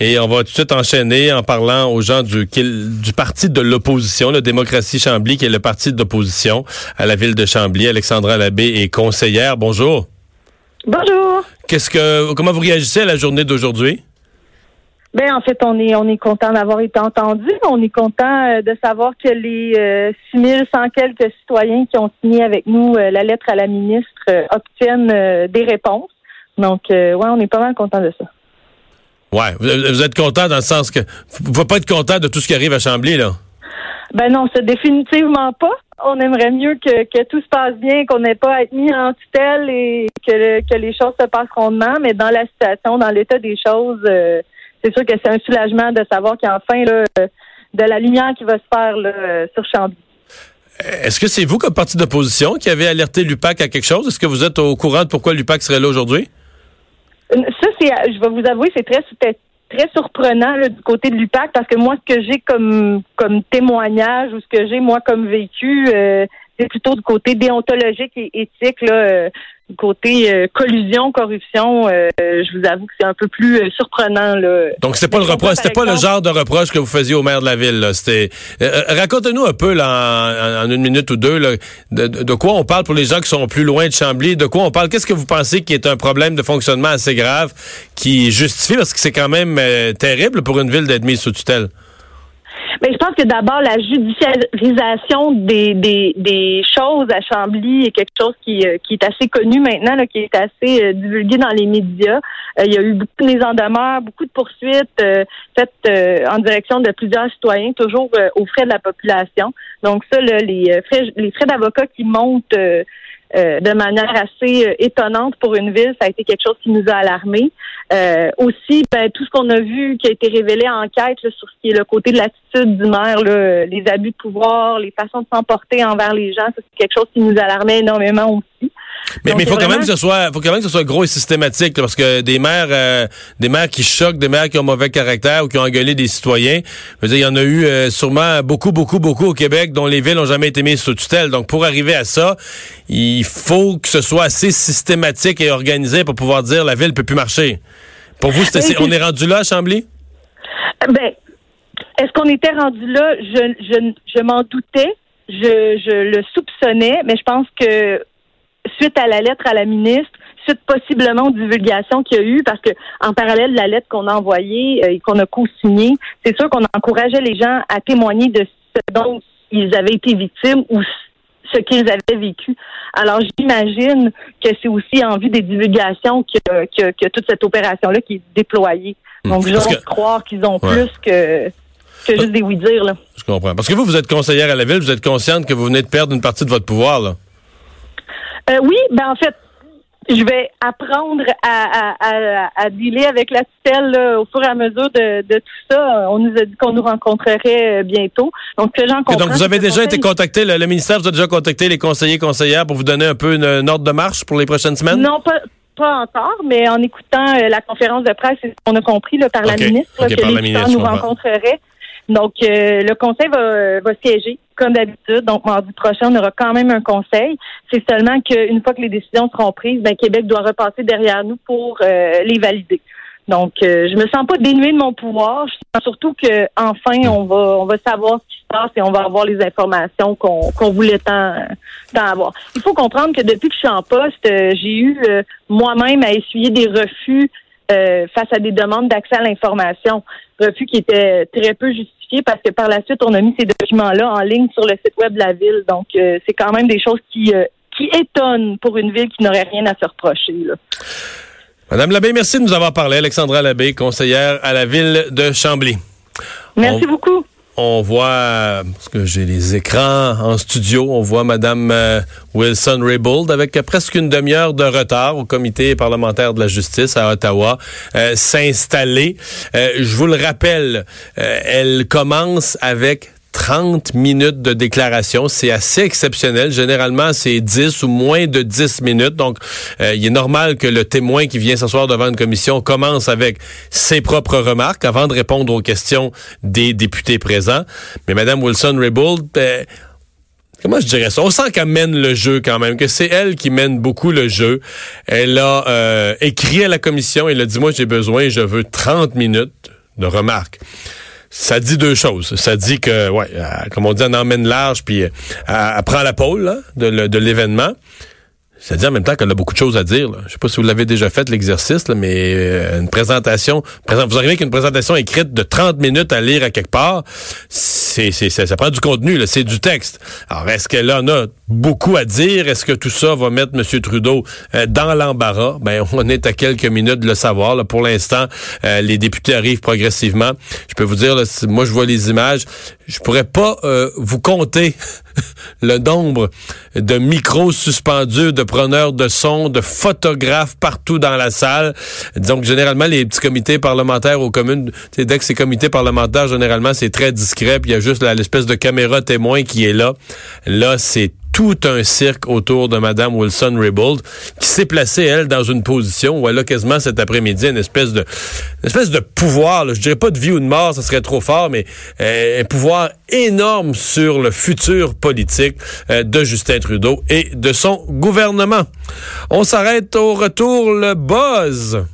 Et on va tout de suite enchaîner en parlant aux gens du, du parti de l'opposition, la Démocratie Chambly, qui est le parti d'opposition à la ville de Chambly. Alexandra Labbé est conseillère. Bonjour. Bonjour. Qu'est-ce que, comment vous réagissez à la journée d'aujourd'hui? Ben en fait, on est on est content d'avoir été entendu. On est content euh, de savoir que les euh, 6100 quelques citoyens qui ont signé avec nous euh, la lettre à la ministre euh, obtiennent des réponses. Donc ouais, on est pas mal content de ça. Ouais, vous, êtes content dans le sens que vous ne pouvez pas être content de tout ce qui arrive à Chambly là? Ben non, c'est définitivement pas. On aimerait mieux que, que tout se passe bien, qu'on n'ait pas à être mis en tutelle et que, que les choses se passent rondement, mais dans la situation, dans l'état des choses, c'est sûr que c'est un soulagement de savoir qu'il y a enfin là, de la lumière qui va se faire là, sur Chambly. Est-ce que c'est vous, comme parti d'opposition, qui avez alerté l'UPAC à quelque chose? Est-ce que vous êtes au courant de pourquoi l'UPAC serait là aujourd'hui? Ça, c'est, je vais vous avouer, c'est très, très surprenant du côté de l'UPAC parce que moi, ce que j'ai comme, comme témoignage ou ce que j'ai, moi, comme vécu, euh, c'est plutôt du côté déontologique et éthique. Là, euh, côté euh, collusion, corruption, euh, je vous avoue que c'est un peu plus euh, surprenant. Là. Donc c'est pas le reproche, c'était pas le genre de reproche que vous faisiez au maire de la ville. C'était. racontez-nous un peu là, en, une minute ou deux là, de, quoi on parle pour les gens qui sont plus loin de Chambly. De quoi on parle Qu'est-ce que vous pensez qui est un problème de fonctionnement assez grave qui justifie parce que c'est quand même terrible pour une ville d'être mise sous tutelle? Mais je pense que d'abord, la judiciarisation des, des, des, choses à Chambly est quelque chose qui, euh, qui est assez connu maintenant, là, qui est assez euh, divulgué dans les médias. Euh, il y a eu beaucoup de mises demeure, beaucoup de poursuites faites en direction de plusieurs citoyens, toujours aux frais de la population. Donc ça, là, les frais, les frais d'avocat qui montent euh, de manière assez euh, étonnante pour une ville. Ça a été quelque chose qui nous a alarmés. Euh, aussi, ben, tout ce qu'on a vu qui a été révélé en enquête sur ce qui est le côté de l'attitude du maire, là, les abus de pouvoir, les façons de s'emporter envers les gens, c'est quelque chose qui nous alarmait énormément aussi. Mais il faut quand même que ce soit, faut quand même que ce soit gros et systématique, parce que des maires, euh, des maires qui choquent, des maires qui ont mauvais caractère ou qui ont engueulé des citoyens, il y en a eu euh, sûrement beaucoup, beaucoup, beaucoup au Québec dont les villes n'ont jamais été mises sous tutelle. Donc pour arriver à ça, il faut que ce soit assez systématique et organisé pour pouvoir dire la ville peut plus marcher. Pour vous, on est rendu là Chambly? Ben, est-ce qu'on était rendu là? Je, je, je m'en doutais. Je, je le soupçonnais, mais je pense que suite à la lettre à la ministre, suite possiblement aux divulgations qu'il y a eu, parce que en parallèle de la lettre qu'on a envoyée euh, et qu'on a co-signée, c'est sûr qu'on encourageait les gens à témoigner de ce dont ils avaient été victimes ou ce qu'ils avaient vécu. Alors, j'imagine que c'est aussi en vue des divulgations que, que, toute cette opération-là qui est déployée. Hmm. Donc, j'ose croire qu'ils ont plus que, que juste des oui-dire. Je comprends. Parce que vous, vous êtes conseillère à la ville, vous êtes consciente que vous venez de perdre une partie de votre pouvoir, là. Euh, oui, ben en fait, je vais apprendre à, à, à, dealer avec la tutelle au fur et à mesure de, de, tout ça. On nous a dit qu'on nous rencontrerait euh, bientôt. Donc, que j'en Donc, vous avez déjà été contacté, le, ministère vous a déjà contacté les conseillers conseillères pour vous donner un peu une, ordre de marche pour les prochaines semaines? Non, pas, pas encore, mais en écoutant euh, la conférence de presse, on a compris là, par la ministre que les ministres nous rencontreraient. Donc, euh, le conseil va, va siéger comme d'habitude. Donc, mardi prochain, on aura quand même un conseil. C'est seulement qu'une fois que les décisions seront prises, ben, Québec doit repasser derrière nous pour euh, les valider. Donc, euh, je me sens pas dénuée de mon pouvoir. Je sens surtout que enfin, on va on va savoir ce qui se passe et on va avoir les informations qu'on qu'on voulait tant, tant avoir. Il faut comprendre que depuis que je suis en poste, j'ai eu moi-même à essuyer des refus face à des demandes d'accès à l'information, refus qui étaient très peu justifiés parce que par la suite, on a mis ces documents-là en ligne sur le site web de la ville. Donc, euh, c'est quand même des choses qui, euh, qui étonnent pour une ville qui n'aurait rien à se reprocher. Madame Labbé, merci de nous avoir parlé. Alexandra Labbé, conseillère à la ville de Chambly. Merci beaucoup on voit, parce que j'ai les écrans en studio, on voit Madame euh, Wilson-Raybould avec presque une demi-heure de retard au comité parlementaire de la justice à Ottawa euh, s'installer. Euh, je vous le rappelle, elle commence avec 30 minutes de déclaration. C'est assez exceptionnel. Généralement, c'est 10 ou moins de 10 minutes. Donc, euh, il est normal que le témoin qui vient s'asseoir devant une commission commence avec ses propres remarques avant de répondre aux questions des députés présents. Mais Mme Wilson-Raybould, ben, Comment je dirais ça? On sent qu'elle mène le jeu quand même, que c'est elle qui mène beaucoup le jeu. Elle a euh, écrit à la commission, elle a dit, moi j'ai besoin, je veux 30 minutes de remarques ça dit deux choses. Ça dit que, ouais, comme on dit, elle emmène large, puis elle, prend la pôle de l'événement. C'est-à-dire en même temps qu'elle a beaucoup de choses à dire. Je Je sais pas si vous l'avez déjà fait l'exercice, mais euh, une présentation, vous arrivez avec une présentation écrite de 30 minutes à lire à quelque part, c'est, c'est, ça, prend du contenu, c'est du texte. Alors, est-ce qu'elle en a beaucoup à dire? Est-ce que tout ça va mettre M. Trudeau euh, dans l'embarras? Ben, on est à quelques minutes de le savoir. Pour l'instant, euh, les députés arrivent progressivement. Je peux vous dire, moi, je vois les images. Je pourrais pas vous compter le nombre de micros suspendus, de preneurs de son, de photographes partout dans la salle. Donc, généralement, les petits comités parlementaires aux communes, dès que c'est comité parlementaire, généralement, c'est très discret, puis il y a juste l'espèce de caméra témoin qui est là. Là, c'est tout un cirque autour de Madame Wilson-Raybould, qui s'est placée, elle, dans une position où elle a quasiment cet après-midi une espèce de, une espèce de pouvoir, là, je dirais pas de vie ou de mort, ça serait trop fort, mais euh, un pouvoir énorme sur le futur politique euh, de Justin Trudeau et de son gouvernement. On s'arrête au retour, le buzz.